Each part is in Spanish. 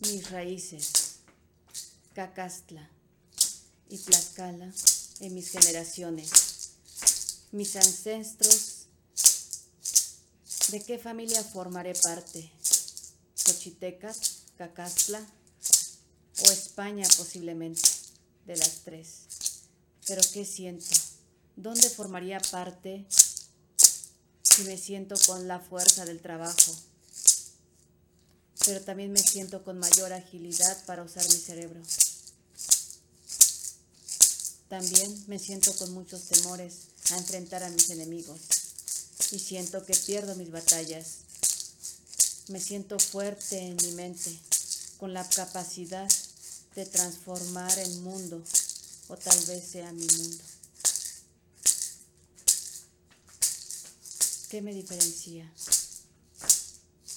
mis raíces, Cacastla y Tlaxcala en mis generaciones, mis ancestros, ¿de qué familia formaré parte? Xochitecas, Cacastla o España posiblemente, de las tres. Pero ¿qué siento? ¿Dónde formaría parte si me siento con la fuerza del trabajo? Pero también me siento con mayor agilidad para usar mi cerebro. También me siento con muchos temores a enfrentar a mis enemigos y siento que pierdo mis batallas. Me siento fuerte en mi mente, con la capacidad de transformar el mundo, o tal vez sea mi mundo. ¿Qué me diferencia?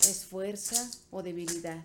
¿Es fuerza o debilidad?